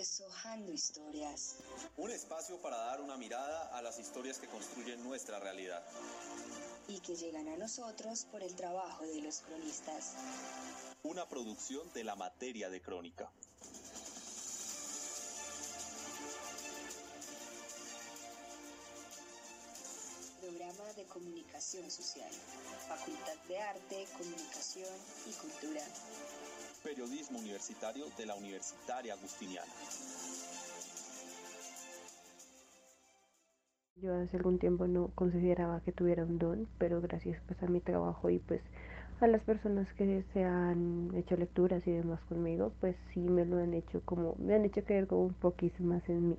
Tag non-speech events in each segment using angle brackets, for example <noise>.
Deshojando historias. Un espacio para dar una mirada a las historias que construyen nuestra realidad. Y que llegan a nosotros por el trabajo de los cronistas. Una producción de la materia de crónica. Comunicación Social. Facultad de Arte, Comunicación y Cultura periodismo universitario de la Universitaria Agustiniana. Yo hace algún tiempo no consideraba que tuviera un don, pero gracias pues, a mi trabajo y pues a las personas que se han hecho lecturas y demás conmigo, pues sí me lo han hecho como, me han hecho creer como un poquito más en mí.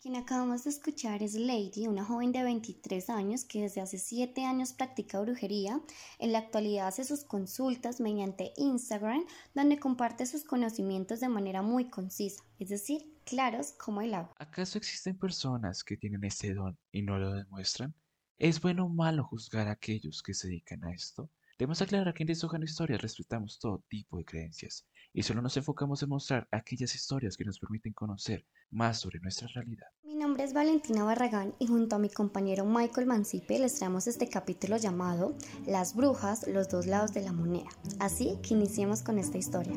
Quien acabamos de escuchar es Lady, una joven de 23 años que desde hace 7 años practica brujería. En la actualidad hace sus consultas mediante Instagram, donde comparte sus conocimientos de manera muy concisa, es decir, claros como el agua. ¿Acaso existen personas que tienen ese don y no lo demuestran? ¿Es bueno o malo juzgar a aquellos que se dedican a esto? Debemos aclarar que en Deshojando Historias respetamos todo tipo de creencias y solo nos enfocamos en mostrar aquellas historias que nos permiten conocer más sobre nuestra realidad. Mi nombre es Valentina Barragán y junto a mi compañero Michael Mancipe les traemos este capítulo llamado Las brujas, los dos lados de la moneda. Así que iniciemos con esta historia.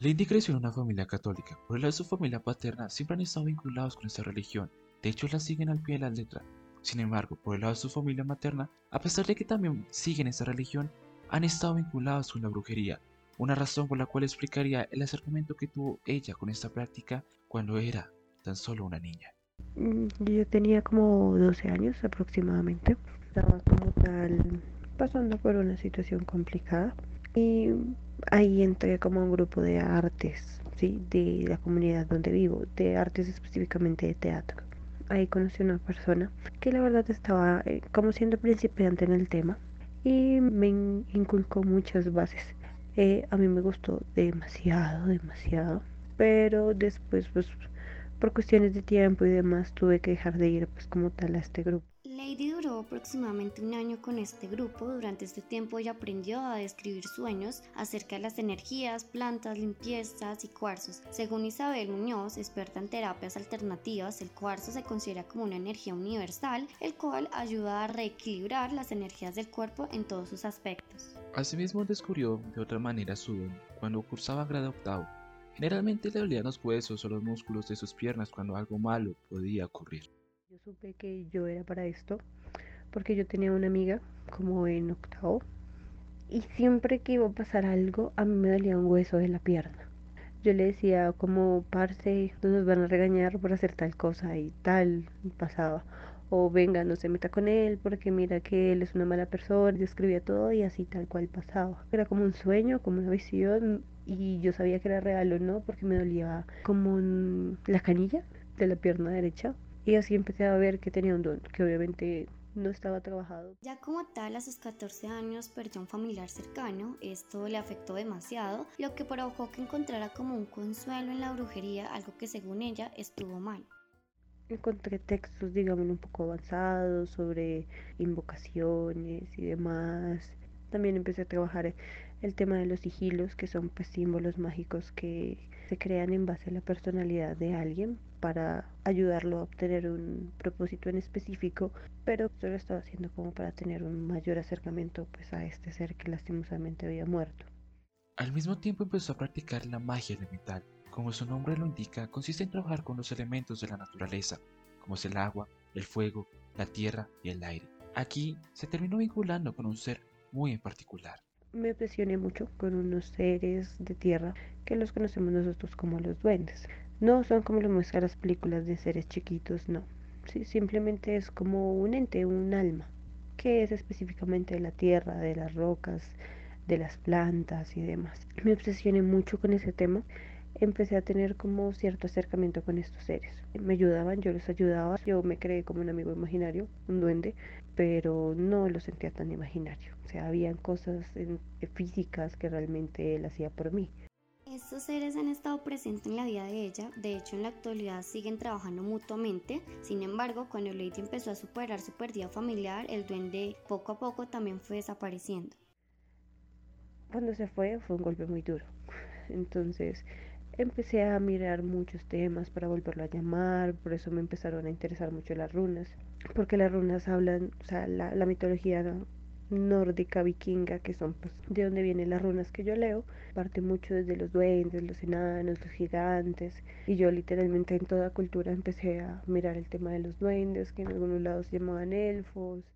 Lindy creció en una familia católica. Por el lado de su familia paterna siempre han estado vinculados con esta religión de hecho, la siguen al pie de la letra. Sin embargo, por el lado de su familia materna, a pesar de que también siguen esta religión, han estado vinculados con la brujería, una razón por la cual explicaría el acercamiento que tuvo ella con esta práctica cuando era tan solo una niña. Mm, yo tenía como 12 años aproximadamente, estaba como tal pasando por una situación complicada y ahí entré como un grupo de artes, ¿sí? de la comunidad donde vivo, de artes específicamente de teatro ahí conocí una persona que la verdad estaba eh, como siendo principiante en el tema y me inculcó muchas bases. Eh, a mí me gustó demasiado, demasiado, pero después pues por cuestiones de tiempo y demás tuve que dejar de ir pues como tal a este grupo. Lady duró aproximadamente un año con este grupo. Durante este tiempo ella aprendió a describir sueños acerca de las energías, plantas, limpiezas y cuarzos. Según Isabel Muñoz, experta en terapias alternativas, el cuarzo se considera como una energía universal, el cual ayuda a reequilibrar las energías del cuerpo en todos sus aspectos. Asimismo descubrió de otra manera su don cuando cursaba grado octavo. Generalmente le dolían los huesos o los músculos de sus piernas cuando algo malo podía ocurrir. Supe que yo era para esto porque yo tenía una amiga como en octavo y siempre que iba a pasar algo a mí me dolía un hueso de la pierna. Yo le decía como, parce, nos van a regañar por hacer tal cosa y tal pasaba. O venga, no se meta con él porque mira que él es una mala persona. Yo escribía todo y así tal cual pasaba. Era como un sueño, como una visión y yo sabía que era real o no porque me dolía como la canilla de la pierna derecha y así empecé a ver que tenía un don, que obviamente no estaba trabajado. Ya como tal, a sus 14 años perdió un familiar cercano, esto le afectó demasiado, lo que provocó que encontrara como un consuelo en la brujería, algo que según ella estuvo mal. Encontré textos, digamos, un poco avanzados sobre invocaciones y demás. También empecé a trabajar el tema de los sigilos, que son pues símbolos mágicos que se crean en base a la personalidad de alguien para ayudarlo a obtener un propósito en específico, pero yo lo estaba haciendo como para tener un mayor acercamiento pues a este ser que lastimosamente había muerto. Al mismo tiempo empezó a practicar la magia elemental. Como su nombre lo indica, consiste en trabajar con los elementos de la naturaleza, como es el agua, el fuego, la tierra y el aire. Aquí se terminó vinculando con un ser muy en particular. Me obsesioné mucho con unos seres de tierra que los conocemos nosotros como los duendes. No son como lo muestran las películas de seres chiquitos, no. Sí, simplemente es como un ente, un alma, que es específicamente de la tierra, de las rocas, de las plantas y demás. Me obsesioné mucho con ese tema. Empecé a tener como cierto acercamiento con estos seres. Me ayudaban, yo los ayudaba. Yo me creé como un amigo imaginario, un duende, pero no lo sentía tan imaginario. O sea, habían cosas físicas que realmente él hacía por mí. Estos seres han estado presentes en la vida de ella, de hecho en la actualidad siguen trabajando mutuamente, sin embargo cuando Lady empezó a superar su pérdida familiar, el duende poco a poco también fue desapareciendo. cuando se fue fue un golpe muy duro. <laughs> Entonces empecé a mirar muchos temas para volverlo a llamar, por eso me empezaron a interesar mucho las runas, porque las runas hablan, o sea, la, la mitología nórdica vikinga, que son pues, de donde vienen las runas que yo leo, parte mucho desde los duendes, los enanos, los gigantes, y yo literalmente en toda cultura empecé a mirar el tema de los duendes, que en algunos lados se llamaban elfos.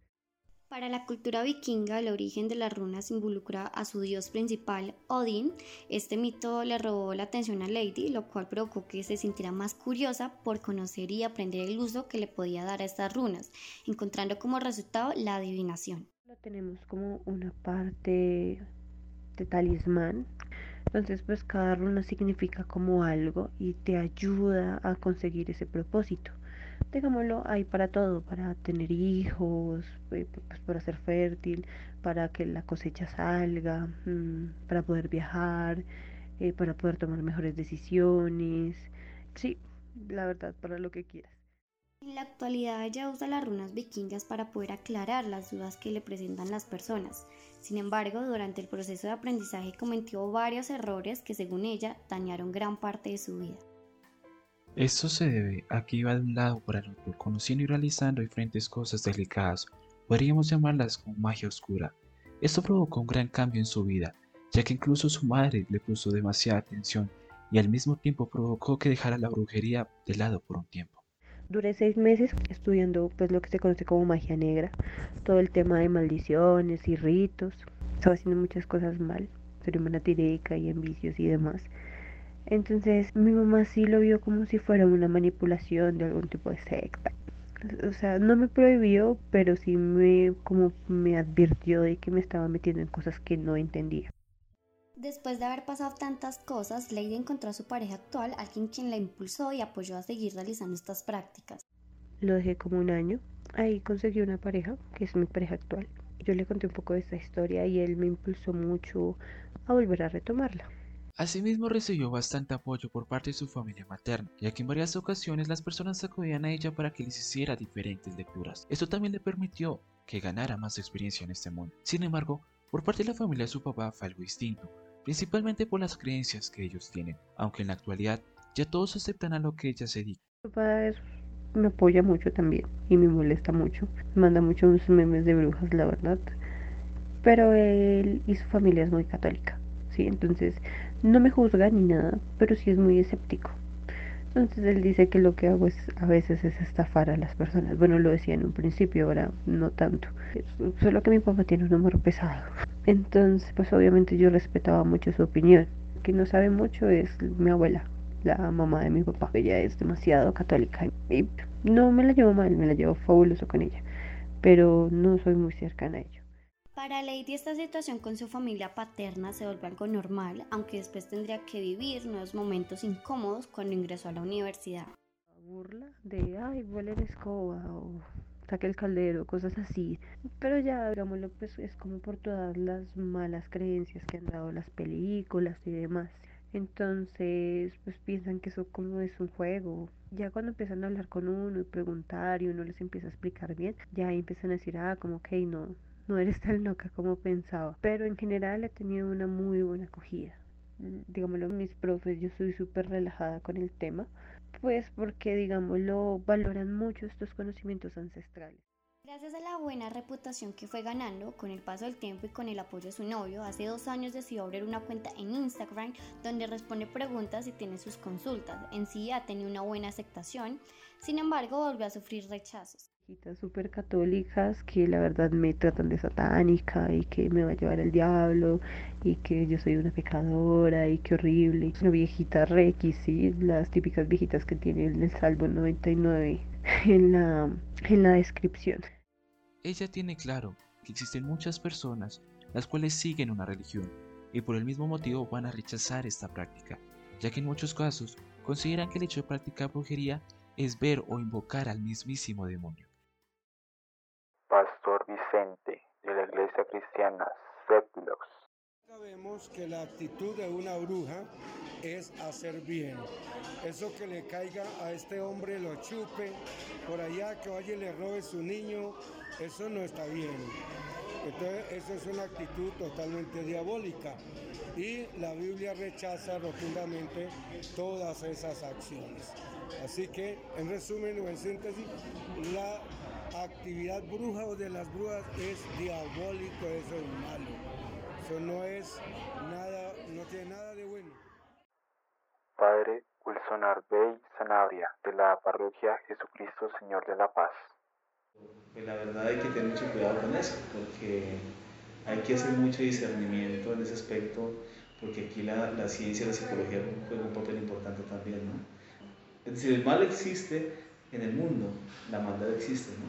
Para la cultura vikinga, el origen de las runas involucra a su dios principal, Odin. Este mito le robó la atención a Lady, lo cual provocó que se sintiera más curiosa por conocer y aprender el uso que le podía dar a estas runas, encontrando como resultado la adivinación. Lo tenemos como una parte de talismán. Entonces, pues cada runa significa como algo y te ayuda a conseguir ese propósito. Digámoslo, hay para todo, para tener hijos, eh, pues para ser fértil, para que la cosecha salga, mm, para poder viajar, eh, para poder tomar mejores decisiones. Sí, la verdad, para lo que quieras. En la actualidad ella usa las runas vikingas para poder aclarar las dudas que le presentan las personas. Sin embargo, durante el proceso de aprendizaje cometió varios errores que según ella dañaron gran parte de su vida. Esto se debe a que iba de un lado para el otro, conociendo y realizando diferentes cosas delicadas, podríamos llamarlas como magia oscura. Esto provocó un gran cambio en su vida, ya que incluso su madre le puso demasiada atención y al mismo tiempo provocó que dejara la brujería de lado por un tiempo. Duré seis meses estudiando pues lo que se conoce como magia negra, todo el tema de maldiciones y ritos. Estaba haciendo muchas cosas mal, soy manatirica y en vicios y demás. Entonces mi mamá sí lo vio como si fuera una manipulación de algún tipo de secta. O sea, no me prohibió, pero sí me como me advirtió de que me estaba metiendo en cosas que no entendía. Después de haber pasado tantas cosas, Lady encontró a su pareja actual, alguien quien la impulsó y apoyó a seguir realizando estas prácticas. Lo dejé como un año. Ahí conseguí una pareja, que es mi pareja actual. Yo le conté un poco de esta historia y él me impulsó mucho a volver a retomarla. Asimismo recibió bastante apoyo por parte de su familia materna, ya que en varias ocasiones las personas acudían a ella para que les hiciera diferentes lecturas. Esto también le permitió que ganara más experiencia en este mundo. Sin embargo, por parte de la familia de su papá fue algo distinto, principalmente por las creencias que ellos tienen, aunque en la actualidad ya todos aceptan a lo que ella se dice. Mi papá me apoya mucho también y me molesta mucho, me manda muchos memes de brujas, la verdad, pero él y su familia es muy católica, ¿sí? Entonces no me juzga ni nada, pero sí es muy escéptico. Entonces él dice que lo que hago es a veces es estafar a las personas. Bueno, lo decía en un principio, ahora no tanto. Solo que mi papá tiene un número pesado. Entonces, pues obviamente yo respetaba mucho su opinión. Que no sabe mucho es mi abuela, la mamá de mi papá. Ella es demasiado católica y no me la llevo mal, me la llevo fabuloso con ella. Pero no soy muy cercana a ella. Para Lady esta situación con su familia paterna se vuelve algo normal, aunque después tendría que vivir nuevos momentos incómodos cuando ingresó a la universidad. Burla de, ay, vuelve en escoba o saque el caldero, cosas así. Pero ya, digámoslo, pues es como por todas las malas creencias que han dado las películas y demás. Entonces, pues piensan que eso como es un juego. Ya cuando empiezan a hablar con uno y preguntar y uno les empieza a explicar bien, ya empiezan a decir, ah, como que no, no eres tan loca como pensaba. Pero en general he tenido una muy buena acogida. Digámoslo, mis profes, yo soy súper relajada con el tema, pues porque, digámoslo, valoran mucho estos conocimientos ancestrales. Gracias a la buena reputación que fue ganando con el paso del tiempo y con el apoyo de su novio, hace dos años decidió abrir una cuenta en Instagram donde responde preguntas y tiene sus consultas. En sí ha tenido una buena aceptación, sin embargo volvió a sufrir rechazos viejitas súper católicas que la verdad me tratan de satánica y que me va a llevar el diablo y que yo soy una pecadora y que horrible. Una viejita reiki, sí, las típicas viejitas que tienen el Salmo 99 <laughs> en la, en la descripción. Ella tiene claro que existen muchas personas las cuales siguen una religión y por el mismo motivo van a rechazar esta práctica, ya que en muchos casos consideran que el hecho de practicar brujería es ver o invocar al mismísimo demonio. Vicente, de la Iglesia Cristiana Septilox. Sabemos que la actitud de una bruja es hacer bien. Eso que le caiga a este hombre, lo chupe, por allá que vaya y le robe su niño, eso no está bien. Entonces, esa es una actitud totalmente diabólica. Y la Biblia rechaza rotundamente todas esas acciones. Así que, en resumen o en síntesis, la actividad bruja o de las brujas es diabólico, eso es malo. Eso no es nada, no tiene nada de bueno. Padre Wilson Arbey Sanabria, de la parroquia Jesucristo Señor de la Paz. Pues la verdad hay que tener mucho cuidado con eso, porque hay que hacer mucho discernimiento en ese aspecto, porque aquí la, la ciencia y la psicología juegan un papel importante también, ¿no? Es decir, el mal existe en el mundo, la maldad existe, ¿no?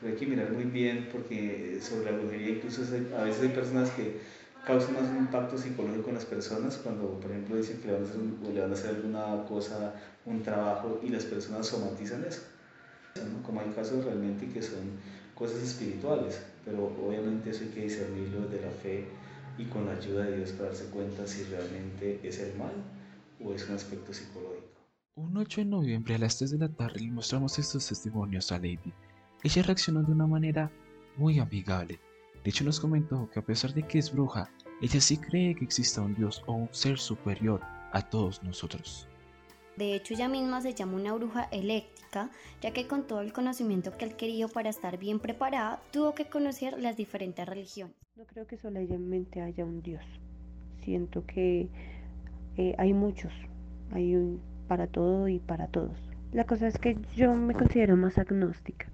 Pero hay que mirar muy bien porque sobre la brujería incluso a veces hay personas que causan más un impacto psicológico en las personas cuando, por ejemplo, dicen que le van, a hacer, le van a hacer alguna cosa, un trabajo y las personas somatizan eso. Como hay casos realmente que son cosas espirituales, pero obviamente eso hay que discernirlo desde la fe y con la ayuda de Dios para darse cuenta si realmente es el mal o es un aspecto psicológico. Un 8 de noviembre a las 3 de la tarde le mostramos estos testimonios a Lady. Ella reaccionó de una manera muy amigable. De hecho nos comentó que a pesar de que es bruja, ella sí cree que exista un Dios o un ser superior a todos nosotros. De hecho, ella misma se llama una bruja eléctrica, ya que con todo el conocimiento que adquirió para estar bien preparada, tuvo que conocer las diferentes religiones. No creo que solamente haya un Dios. Siento que eh, hay muchos, hay un para todo y para todos. La cosa es que yo me considero más agnóstica.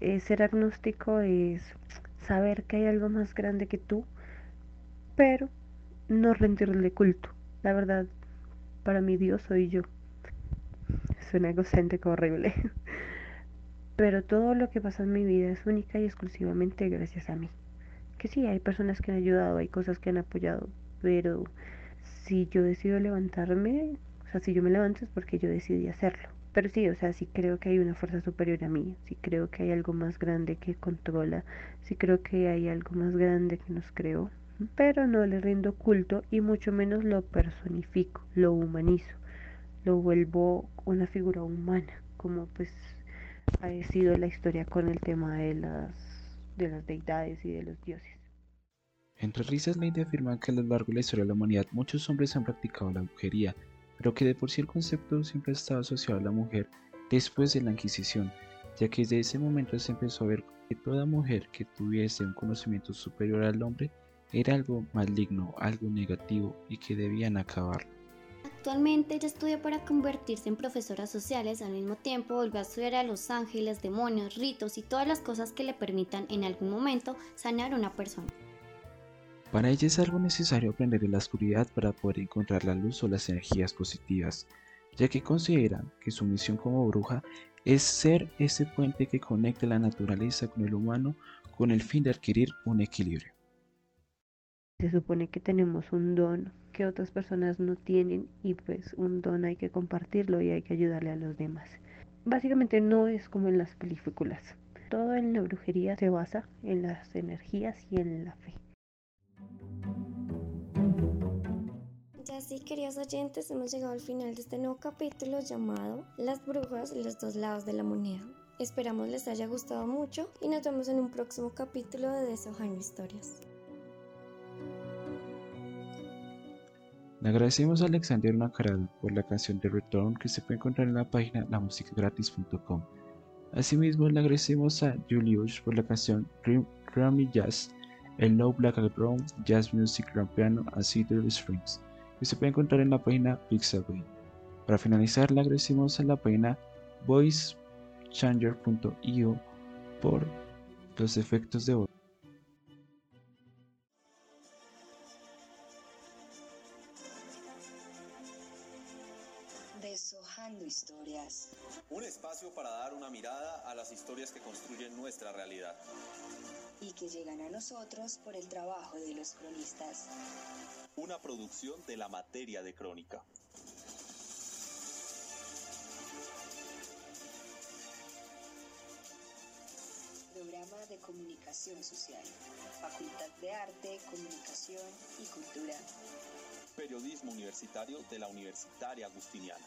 Eh, ser agnóstico es saber que hay algo más grande que tú, pero no rendirle culto. La verdad, para mi Dios soy yo. Suena egocéntrico horrible. <laughs> Pero todo lo que pasa en mi vida es única y exclusivamente gracias a mí. Que sí, hay personas que han ayudado, hay cosas que han apoyado, pero si yo decido levantarme, o sea, si yo me levanto es porque yo decidí hacerlo. Pero sí, o sea, sí creo que hay una fuerza superior a mí, sí creo que hay algo más grande que controla, sí creo que hay algo más grande que nos creó, pero no le rindo culto y mucho menos lo personifico, lo humanizo, lo vuelvo una figura humana, como pues ha sido la historia con el tema de las, de las deidades y de los dioses. Entre risas, Lady afirma que a lo largo de la historia de la humanidad muchos hombres han practicado la brujería, pero que de por sí el concepto siempre ha estado asociado a la mujer después de la Inquisición, ya que desde ese momento se empezó a ver que toda mujer que tuviese un conocimiento superior al hombre era algo maligno, algo negativo y que debían acabar. Actualmente ella estudia para convertirse en profesora sociales, al mismo tiempo volvió a estudiar a los ángeles, demonios, ritos y todas las cosas que le permitan en algún momento sanar a una persona. Para ella es algo necesario aprender en la oscuridad para poder encontrar la luz o las energías positivas, ya que considera que su misión como bruja es ser ese puente que conecte la naturaleza con el humano con el fin de adquirir un equilibrio. Se supone que tenemos un don que otras personas no tienen y pues un don hay que compartirlo y hay que ayudarle a los demás. Básicamente no es como en las películas. Todo en la brujería se basa en las energías y en la fe. Ya sí, queridos oyentes, hemos llegado al final de este nuevo capítulo llamado Las brujas los dos lados de la moneda. Esperamos les haya gustado mucho y nos vemos en un próximo capítulo de Deshojando Historias. Le agradecemos a Alexander Nacaral por la canción de Return que se puede encontrar en la página lamusicagratis.com. Asimismo, le agradecemos a Julius por la canción Grammy Jazz, el No Black and Brown Jazz Music Grand Piano a Cedar Springs, que se puede encontrar en la página Pixabay. Para finalizar, le agradecemos a la página voicechanger.io por los efectos de voz. Deshojando historias. Un espacio para dar una mirada a las historias que construyen nuestra realidad. Y que llegan a nosotros por el trabajo de los cronistas. Una producción de la materia de crónica. Programa de Comunicación Social. Facultad de Arte, Comunicación y Cultura. Periodismo universitario de la Universitaria Agustiniana.